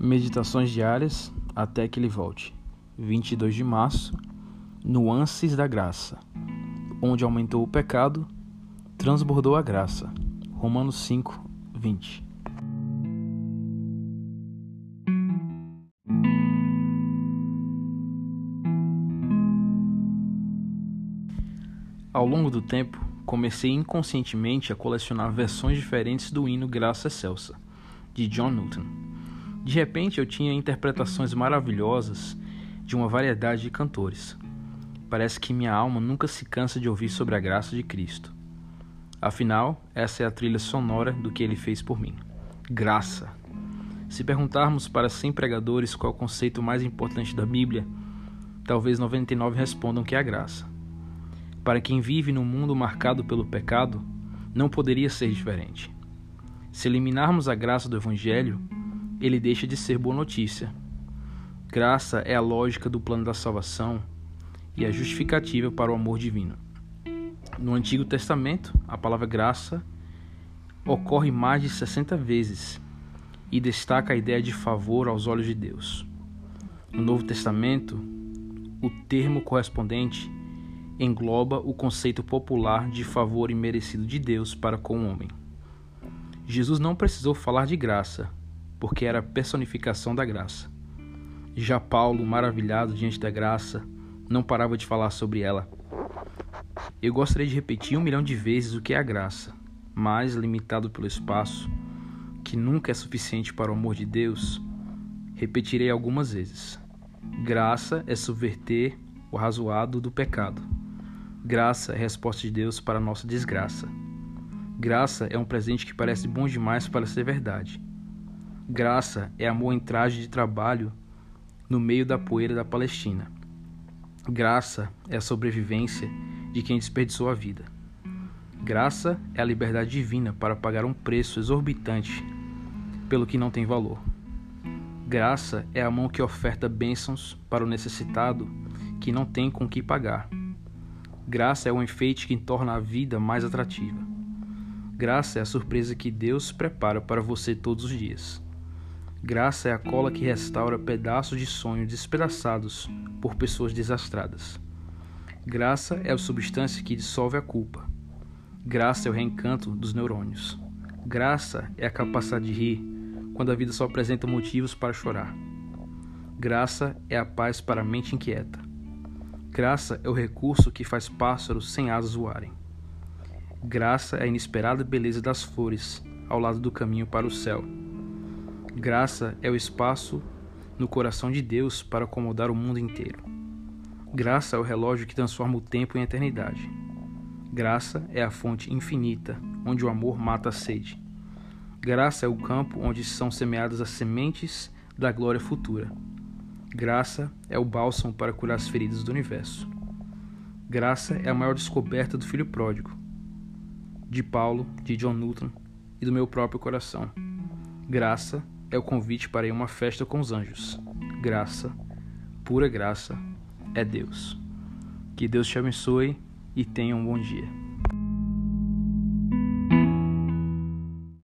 Meditações diárias até que ele volte. 22 de março. Nuances da graça. Onde aumentou o pecado, transbordou a graça. Romanos 5, 20. Ao longo do tempo, comecei inconscientemente a colecionar versões diferentes do hino Graça Excelsa, de John Newton. De repente eu tinha interpretações maravilhosas de uma variedade de cantores. Parece que minha alma nunca se cansa de ouvir sobre a graça de Cristo. Afinal, essa é a trilha sonora do que ele fez por mim. Graça. Se perguntarmos para 100 pregadores qual é o conceito mais importante da Bíblia, talvez 99 respondam que é a graça. Para quem vive num mundo marcado pelo pecado, não poderia ser diferente. Se eliminarmos a graça do Evangelho, ele deixa de ser boa notícia. Graça é a lógica do plano da salvação e a justificativa para o amor divino. No Antigo Testamento, a palavra graça ocorre mais de 60 vezes e destaca a ideia de favor aos olhos de Deus. No Novo Testamento, o termo correspondente engloba o conceito popular de favor imerecido de Deus para com o homem. Jesus não precisou falar de graça, porque era a personificação da graça. Já Paulo, maravilhado diante da graça, não parava de falar sobre ela. Eu gostaria de repetir um milhão de vezes o que é a graça, mas limitado pelo espaço, que nunca é suficiente para o amor de Deus, repetirei algumas vezes. Graça é subverter o razoado do pecado. Graça é a resposta de Deus para a nossa desgraça. Graça é um presente que parece bom demais para ser verdade. Graça é amor em traje de trabalho no meio da poeira da Palestina. Graça é a sobrevivência de quem desperdiçou a vida. Graça é a liberdade divina para pagar um preço exorbitante pelo que não tem valor. Graça é a mão que oferta bênçãos para o necessitado que não tem com que pagar. Graça é o enfeite que torna a vida mais atrativa. Graça é a surpresa que Deus prepara para você todos os dias. Graça é a cola que restaura pedaços de sonho despedaçados por pessoas desastradas. Graça é a substância que dissolve a culpa. Graça é o reencanto dos neurônios. Graça é a capacidade de rir quando a vida só apresenta motivos para chorar. Graça é a paz para a mente inquieta. Graça é o recurso que faz pássaros sem asas voarem. Graça é a inesperada beleza das flores ao lado do caminho para o céu. Graça é o espaço no coração de Deus para acomodar o mundo inteiro. Graça é o relógio que transforma o tempo em eternidade. Graça é a fonte infinita onde o amor mata a sede. Graça é o campo onde são semeadas as sementes da glória futura. Graça é o bálsamo para curar as feridas do universo. Graça é a maior descoberta do filho pródigo, de Paulo, de John Newton e do meu próprio coração. Graça é o convite para uma festa com os anjos. Graça, pura graça, é Deus. Que Deus te abençoe e tenha um bom dia.